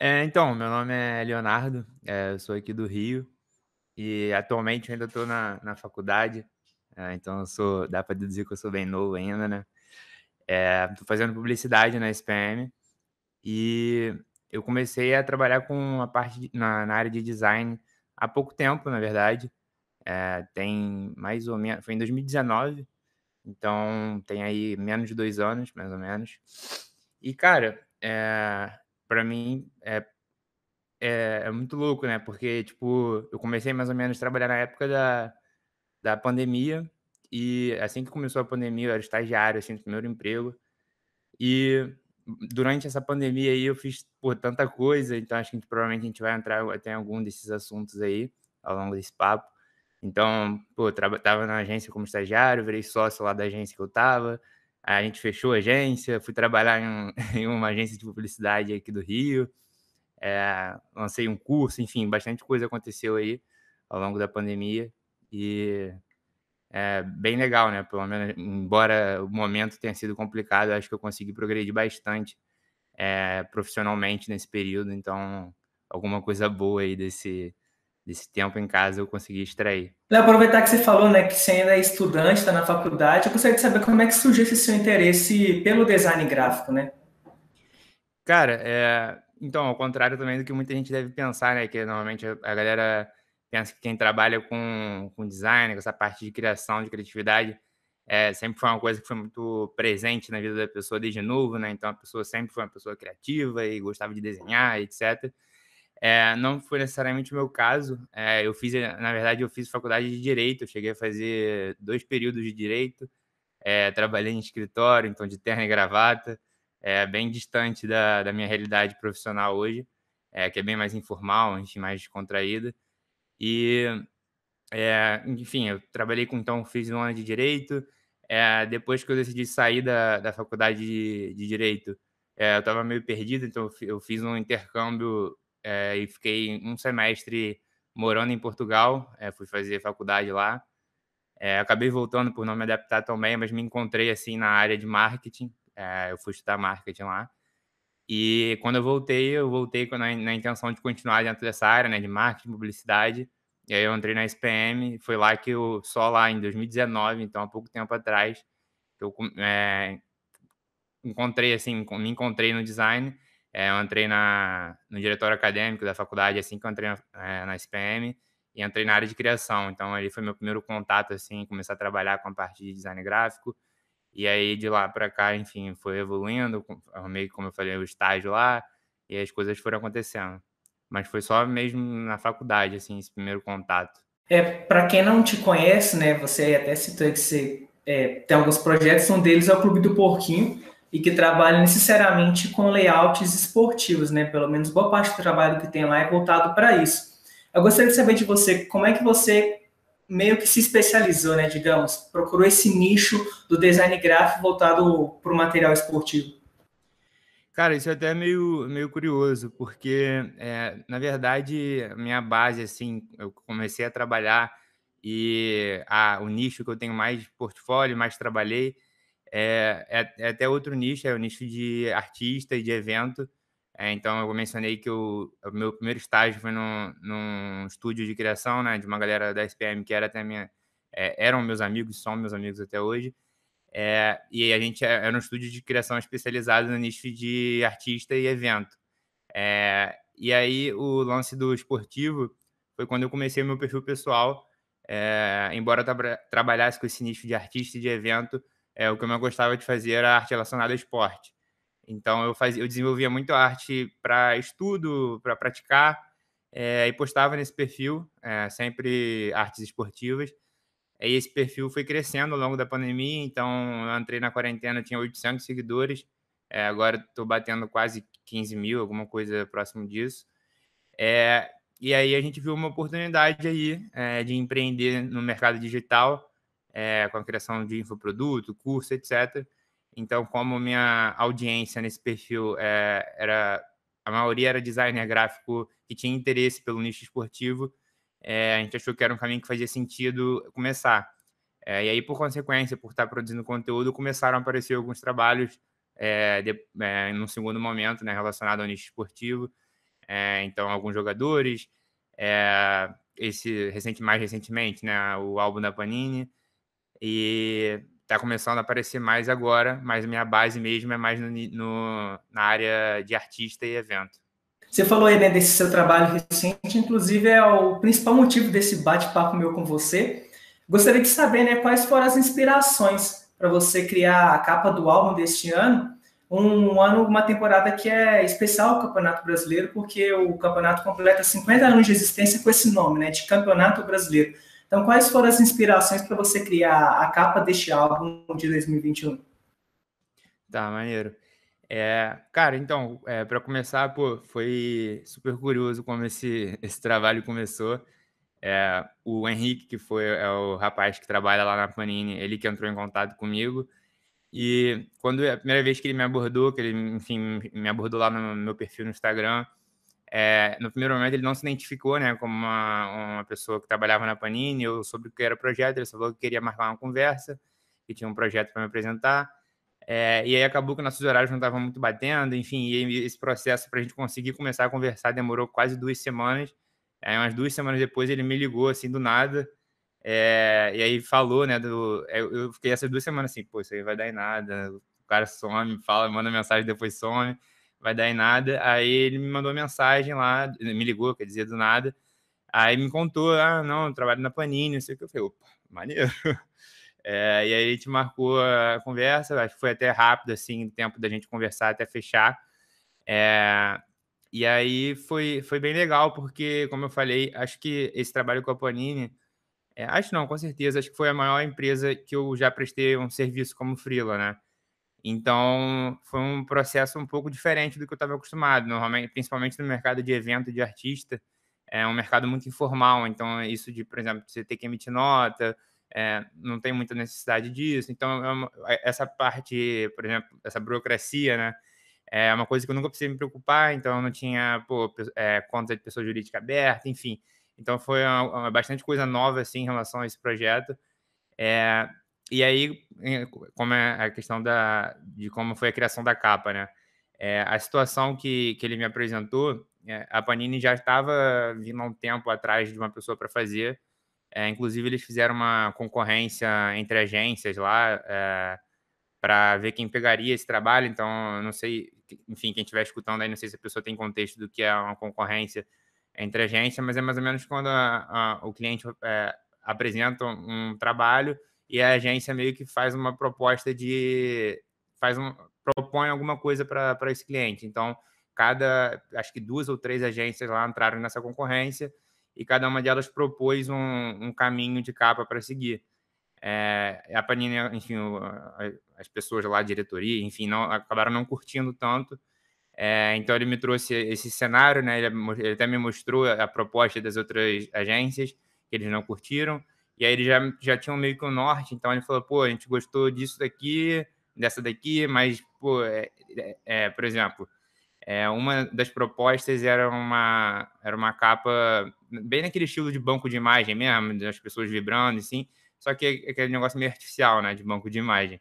É, então, meu nome é Leonardo, é, eu sou aqui do Rio e atualmente ainda estou na, na faculdade, é, então sou, dá para deduzir que eu sou bem novo ainda, né? Estou fazendo publicidade na SPM e eu comecei a trabalhar com a parte de, na, na, área de design há pouco tempo, na verdade. É, tem mais ou menos, foi em 2019, então tem aí menos de dois anos, mais ou menos. E cara, é, para mim é, é, é, muito louco, né? Porque, tipo, eu comecei mais ou menos a trabalhar na época da, da pandemia, e assim que começou a pandemia, eu era estagiário, assim, no primeiro emprego. E durante essa pandemia aí eu fiz por tanta coisa, então acho que provavelmente a gente vai entrar até em algum desses assuntos aí ao longo desse papo. Então, pô, tava na agência como estagiário, virei sócio lá da agência que eu tava. A gente fechou a agência, fui trabalhar em, em uma agência de publicidade aqui do Rio. É, lancei um curso, enfim, bastante coisa aconteceu aí ao longo da pandemia. E é bem legal, né? Pelo menos, embora o momento tenha sido complicado, acho que eu consegui progredir bastante é, profissionalmente nesse período. Então, alguma coisa boa aí desse, desse tempo em casa eu consegui extrair. Léo, aproveitar que você falou, né, que você ainda é estudante, está na faculdade, eu gostaria de saber como é que surgiu esse seu interesse pelo design gráfico, né? Cara, é... então, ao contrário também do que muita gente deve pensar, né, que normalmente a galera pensa que quem trabalha com, com design, com essa parte de criação, de criatividade, é, sempre foi uma coisa que foi muito presente na vida da pessoa desde novo, né? Então a pessoa sempre foi uma pessoa criativa e gostava de desenhar, etc. É, não foi necessariamente o meu caso. É, eu fiz, na verdade, eu fiz faculdade de direito. Eu cheguei a fazer dois períodos de direito. É, trabalhei em escritório, então de terno e gravata, é, bem distante da, da minha realidade profissional hoje, é, que é bem mais informal, enfim, mais descontraída. E, é, enfim, eu trabalhei com, então, fiz um ano de Direito. Depois que eu decidi sair da, da faculdade de, de Direito, eu estava meio perdido, então eu fiz um intercâmbio e fiquei um semestre morando em Portugal, fui fazer faculdade lá. acabei voltando por não me adaptar também, mas me encontrei assim na área de marketing. eu fui estudar marketing lá. E quando eu voltei, eu voltei na, na intenção de continuar dentro dessa área, né, de marketing, publicidade. E aí eu entrei na SPM, foi lá que eu, só lá em 2019, então há pouco tempo atrás, eu é, encontrei, assim, me encontrei no design. É, eu entrei na, no diretório acadêmico da faculdade, assim que eu entrei na, é, na SPM, e entrei na área de criação. Então, ali foi meu primeiro contato, assim, começar a trabalhar com a parte de design gráfico. E aí de lá para cá, enfim, foi evoluindo, arrumei, como eu falei, o estágio lá, e as coisas foram acontecendo. Mas foi só mesmo na faculdade, assim, esse primeiro contato. É, para quem não te conhece, né, você até citou que você é, tem alguns projetos, um deles é o Clube do Porquinho, e que trabalha necessariamente com layouts esportivos, né? Pelo menos boa parte do trabalho que tem lá é voltado para isso. Eu gostaria de saber de você como é que você meio que se especializou, né, digamos, procurou esse nicho do design gráfico voltado para o material esportivo? Cara, isso é até meio, meio curioso, porque, é, na verdade, minha base, assim, eu comecei a trabalhar e a, o nicho que eu tenho mais portfólio, mais trabalhei, é, é, é até outro nicho, é o nicho de artista e de evento, é, então, eu mencionei que o, o, meu primeiro estágio foi num, num estúdio de criação, né, de uma galera da SPM que era até minha, é, eram meus amigos, são meus amigos até hoje. É, e a gente é, era um estúdio de criação especializado no nicho de artista e evento. É, e aí, o lance do esportivo foi quando eu comecei meu perfil pessoal. É, embora eu tra trabalhasse com esse nicho de artista e de evento, é, o que eu mais gostava de fazer era arte relacionada ao esporte. Então eu fazia, eu desenvolvia muito arte para estudo, para praticar, é, e postava nesse perfil, é, sempre artes esportivas. E esse perfil foi crescendo ao longo da pandemia, então eu entrei na quarentena, tinha 800 seguidores, é, agora estou batendo quase 15 mil, alguma coisa próximo disso. É, e aí a gente viu uma oportunidade aí de empreender no mercado digital, é, com a criação de infoproduto, curso, etc. Então, como minha audiência nesse perfil é, era a maioria era designer gráfico que tinha interesse pelo nicho esportivo, é, a gente achou que era um caminho que fazia sentido começar. É, e aí, por consequência, por estar produzindo conteúdo, começaram a aparecer alguns trabalhos é, de, é, num segundo momento, né, relacionado ao nicho esportivo. Então, alguns jogadores, esse recente, mais recentemente, né, o álbum da Panini, e está começando a aparecer mais agora, mas minha base mesmo é mais no, no, na área de artista e evento. Você falou aí né, desse seu trabalho recente, inclusive é o principal motivo desse bate-papo meu com você. Gostaria de saber né, quais foram as inspirações para você criar a capa do álbum deste ano. Um ano, uma temporada que é especial o Campeonato Brasileiro, porque o campeonato completa 50 anos de existência com esse nome, né, de Campeonato Brasileiro. Então, quais foram as inspirações para você criar a capa deste álbum de 2021? Tá, maneiro. É, cara, então, é, para começar, pô, foi super curioso como esse, esse trabalho começou. É, o Henrique, que foi é o rapaz que trabalha lá na Panini, ele que entrou em contato comigo. E quando a primeira vez que ele me abordou, que ele, enfim, me abordou lá no meu perfil no Instagram, é, no primeiro momento ele não se identificou, né, como uma, uma pessoa que trabalhava na Panini, eu soube o que era o projeto, ele só falou que queria marcar uma conversa, que tinha um projeto para me apresentar. É, e aí acabou que nossos horários não estavam muito batendo, enfim, e esse processo para a gente conseguir começar a conversar demorou quase duas semanas. Aí, umas duas semanas depois, ele me ligou assim do nada. É, e aí falou, né? Do, é, eu fiquei essas duas semanas assim, pô, isso aí vai dar em nada. O cara some, fala, manda mensagem, depois some, vai dar em nada. Aí ele me mandou mensagem lá, me ligou, quer dizer, do nada. Aí me contou, ah, não, eu trabalho na Panini, não sei o que. Eu falei, opa, maneiro. É, e aí a gente marcou a conversa, acho que foi até rápido, assim, o tempo da gente conversar até fechar. É, e aí foi, foi bem legal, porque, como eu falei, acho que esse trabalho com a Panini, é, acho não, com certeza, acho que foi a maior empresa que eu já prestei um serviço como freela, né? Então, foi um processo um pouco diferente do que eu estava acostumado, normalmente, principalmente no mercado de evento de artista, é um mercado muito informal, então isso de, por exemplo, você ter que emitir nota, é, não tem muita necessidade disso. Então, é essa parte, por exemplo, essa burocracia, né? É uma coisa que eu nunca precisei me preocupar, então eu não tinha pô, é, conta de pessoa jurídica aberta, enfim. Então foi uma, uma, bastante coisa nova assim em relação a esse projeto. É, e aí, como é a questão da, de como foi a criação da capa, né? É, a situação que, que ele me apresentou, é, a Panini já estava vindo há um tempo atrás de uma pessoa para fazer. É, inclusive, eles fizeram uma concorrência entre agências lá é, para ver quem pegaria esse trabalho. Então, não sei, enfim, quem estiver escutando aí, não sei se a pessoa tem contexto do que é uma concorrência entre agências, mas é mais ou menos quando a, a, o cliente é, apresenta um trabalho e a agência meio que faz uma proposta de faz um propõe alguma coisa para esse cliente. Então, cada acho que duas ou três agências lá entraram nessa concorrência e cada uma delas propôs um, um caminho de capa para seguir. É, a Panini, enfim, as pessoas lá, a diretoria, enfim, não, acabaram não curtindo tanto. É, então ele me trouxe esse cenário, né? Ele, ele, até me mostrou a proposta das outras agências que eles não curtiram. E aí eles já, já tinham meio que o norte, então ele falou, pô, a gente gostou disso daqui, dessa daqui, mas, pô, é, é, é por exemplo, é, uma das propostas era uma, era uma capa bem naquele estilo de banco de imagem mesmo, das pessoas vibrando, assim, só que é aquele negócio meio artificial, né, de banco de imagem.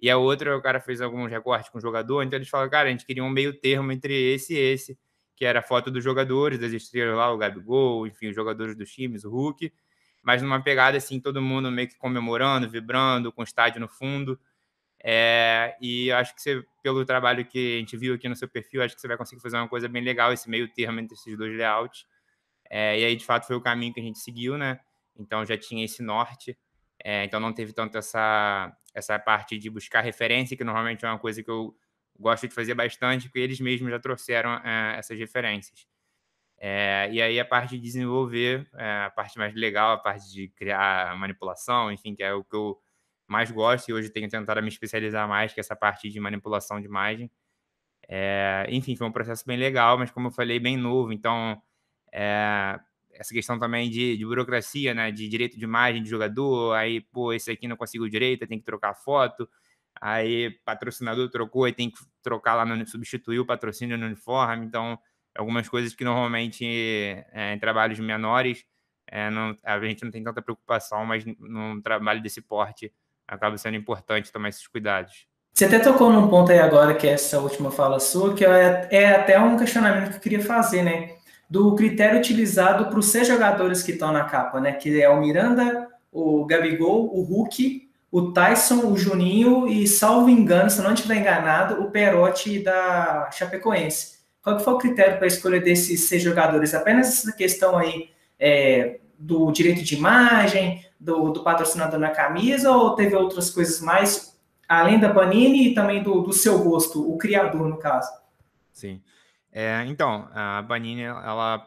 E a outra, o cara fez alguns recortes com o jogador, então eles falaram, cara, a gente queria um meio termo entre esse e esse, que era a foto dos jogadores, das estrelas lá, o Gabigol, enfim, os jogadores dos times, o Hulk, mas numa pegada assim, todo mundo meio que comemorando, vibrando, com o estádio no fundo. É, e acho que você, pelo trabalho que a gente viu aqui no seu perfil, acho que você vai conseguir fazer uma coisa bem legal, esse meio termo entre esses dois layouts. É, e aí, de fato, foi o caminho que a gente seguiu, né? Então já tinha esse norte. É, então não teve tanto essa, essa parte de buscar referência, que normalmente é uma coisa que eu gosto de fazer bastante, porque eles mesmos já trouxeram é, essas referências. É, e aí a parte de desenvolver, é, a parte mais legal, a parte de criar manipulação, enfim, que é o que eu mais gosto e hoje tenho tentado me especializar mais, que é essa parte de manipulação de imagem. É, enfim, foi um processo bem legal, mas como eu falei, bem novo. Então, é, essa questão também de, de, burocracia, né? De direito de imagem de jogador, aí, pô, esse aqui não consigo direito, tem que trocar foto. Aí, patrocinador trocou, aí tem que trocar lá, no, substituir o patrocínio no uniforme. Então, algumas coisas que normalmente é, em trabalhos menores é, não, a gente não tem tanta preocupação, mas num trabalho desse porte acaba sendo importante tomar esses cuidados. Você até tocou num ponto aí agora, que é essa última fala sua, que é, é até um questionamento que eu queria fazer, né? Do critério utilizado para os seis jogadores que estão na capa, né? Que é o Miranda, o Gabigol, o Hulk, o Tyson, o Juninho e, salvo engano, se não estiver enganado, o Perotti da Chapecoense. Qual que foi o critério para a escolha desses seis jogadores? Apenas essa questão aí é, do direito de imagem, do, do, patrocinador na camisa, ou teve outras coisas mais além da Panini e também do, do seu gosto, o criador, no caso. Sim. É, então, a Panini, ela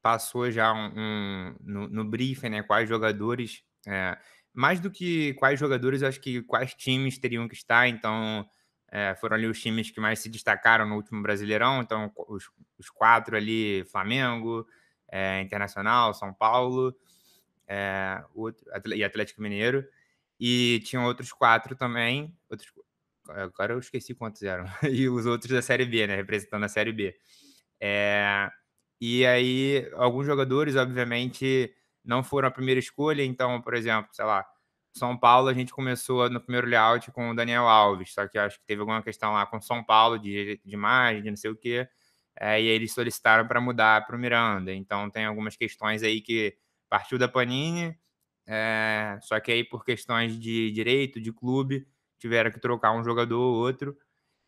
passou já um, um no, no, briefing, né, quais jogadores, é, mais do que quais jogadores, acho que quais times teriam que estar, então é, foram ali os times que mais se destacaram no último Brasileirão, então os, os quatro ali, Flamengo, é, Internacional, São Paulo é, outro, e Atlético Mineiro, e tinham outros quatro também. Outros, agora eu esqueci quantos eram. e os outros da Série B, né? Representando a Série B. É, e aí, alguns jogadores, obviamente, não foram a primeira escolha. Então, por exemplo, sei lá, São Paulo, a gente começou no primeiro layout com o Daniel Alves. Só que acho que teve alguma questão lá com São Paulo, de, de imagem, de não sei o quê. É, e eles solicitaram para mudar para o Miranda. Então, tem algumas questões aí que partiu da Panini é, só que aí, por questões de direito, de clube, tiveram que trocar um jogador ou outro.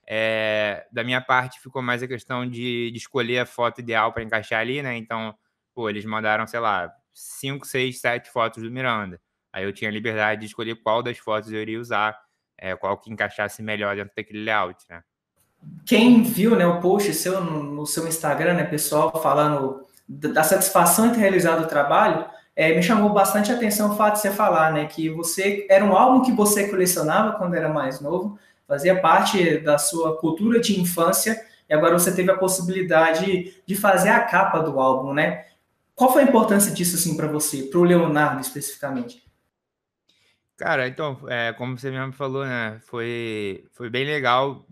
É, da minha parte, ficou mais a questão de, de escolher a foto ideal para encaixar ali, né? Então, pô, eles mandaram, sei lá, 5, 6, 7 fotos do Miranda. Aí eu tinha liberdade de escolher qual das fotos eu iria usar, é, qual que encaixasse melhor dentro daquele layout, né? Quem viu né, o post seu no, seu Instagram, né, pessoal, falando da satisfação de ter realizado o trabalho, é, me chamou bastante atenção o fato de você falar, né, que você era um álbum que você colecionava quando era mais novo, fazia parte da sua cultura de infância e agora você teve a possibilidade de fazer a capa do álbum, né? Qual foi a importância disso assim para você, para o Leonardo especificamente? Cara, então, é, como você mesmo falou, né, foi, foi bem legal,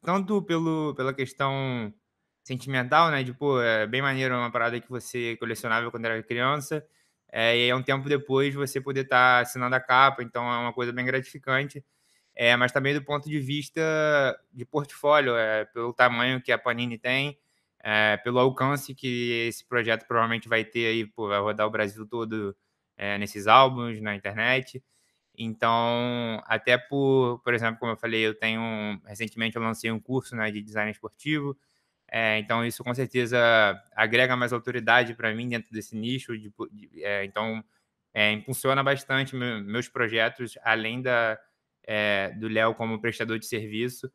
tanto pelo, pela questão sentimental, né, de, pô, é bem maneiro uma parada que você colecionava quando era criança, é, e é um tempo depois você poder estar tá assinando a capa, então é uma coisa bem gratificante. É, mas também do ponto de vista de portfólio, é, pelo tamanho que a Panini tem, é, pelo alcance que esse projeto provavelmente vai ter aí, pô, vai rodar o Brasil todo é, nesses álbuns, na internet. Então, até por, por exemplo, como eu falei, eu tenho recentemente eu lancei um curso né, de design esportivo, é, então, isso com certeza agrega mais autoridade para mim dentro desse nicho. De, de, é, então, é, impulsiona bastante meu, meus projetos, além da, do Léo como prestador de serviço.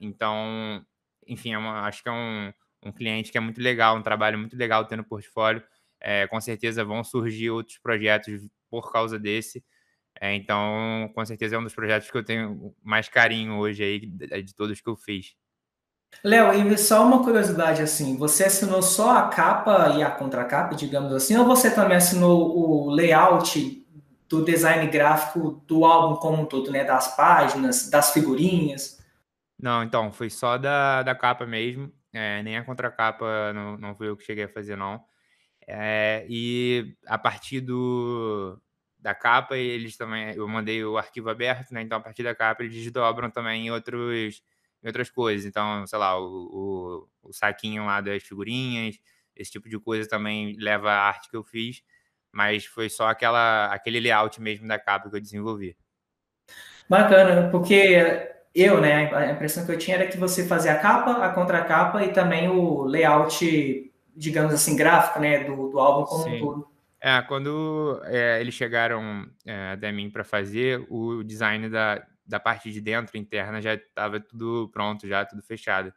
Então, enfim, é uma, acho que é um, um cliente que é muito legal, um trabalho muito legal tendo portfólio. Com certeza vão surgir outros projetos por causa desse. Então, com certeza é um dos projetos que eu tenho mais carinho hoje aí de, de todos que eu fiz. Léo, e só uma curiosidade assim, você assinou só a capa e a contracapa, digamos assim, ou você também assinou o layout do design gráfico do álbum como um todo, né? Das páginas, das figurinhas? Não, então, foi só da, da capa mesmo, é, nem a contracapa não, não fui eu que cheguei a fazer, não. É, e a partir do, da capa, eles também, eu mandei o arquivo aberto, né? Então, a partir da capa, eles desdobram também em outros em outras coisas. Então, sei lá, o, o, o, saquinho lá das figurinhas, esse tipo de coisa também leva a arte que eu fiz, mas foi só aquela, aquele layout mesmo da capa que eu desenvolvi. Bacana, porque eu, né, a impressão que eu tinha era que você fazia a capa, a contracapa e também o layout, digamos assim, gráfico, né, do, do álbum como Sim. um todo. É, quando é, eles chegaram é, até mim para fazer o design da, da parte de dentro, interna, já estava tudo pronto, já tudo fechado.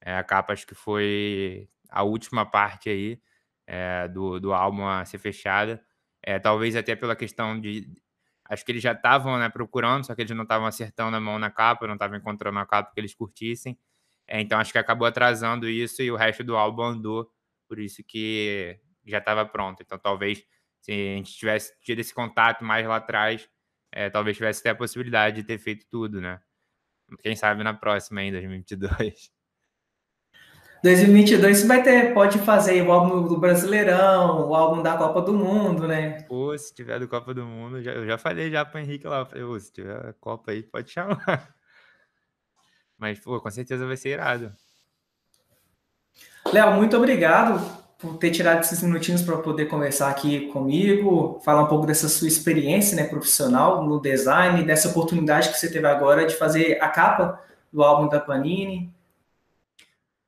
É, a capa acho que foi a última parte aí é, do, do álbum a ser fechada. É, talvez até pela questão de. Acho que eles já estavam né, procurando, só que eles não estavam acertando a mão na capa, não estavam encontrando a capa que eles curtissem. É, então acho que acabou atrasando isso e o resto do álbum andou, por isso que já estava pronto. Então talvez se a gente tivesse tido esse contato mais lá atrás, é, talvez tivesse até a possibilidade de ter feito tudo, né? Quem sabe na próxima, em 2022. 2022 você vai ter, pode fazer o álbum do Brasileirão, o álbum da Copa do Mundo, né? Pô, se tiver do Copa do Mundo, já, eu já falei já pro Henrique lá, falei, se tiver Copa aí, pode chamar. Mas, pô, com certeza vai ser irado. Léo, muito obrigado por ter tirado esses minutinhos para poder conversar aqui comigo, falar um pouco dessa sua experiência né, profissional no design, dessa oportunidade que você teve agora de fazer a capa do álbum da Panini.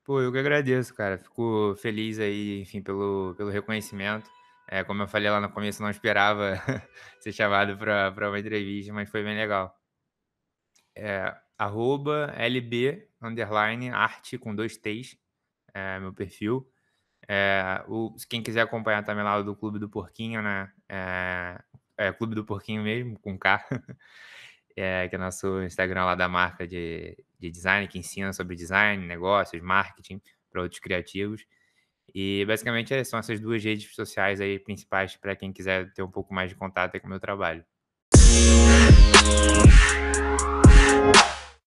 Pô, eu que agradeço, cara. Fico feliz aí, enfim, pelo, pelo reconhecimento. É, como eu falei lá no começo, não esperava ser chamado para uma entrevista, mas foi bem legal. É, arroba LB, underline, arte com dois T's, é, meu perfil. É, o, quem quiser acompanhar também lá do Clube do Porquinho, né? É, é Clube do Porquinho mesmo, com K. é, que é nosso Instagram lá da marca de, de design, que ensina sobre design, negócios, marketing para outros criativos. E basicamente é, são essas duas redes sociais aí principais para quem quiser ter um pouco mais de contato com o meu trabalho.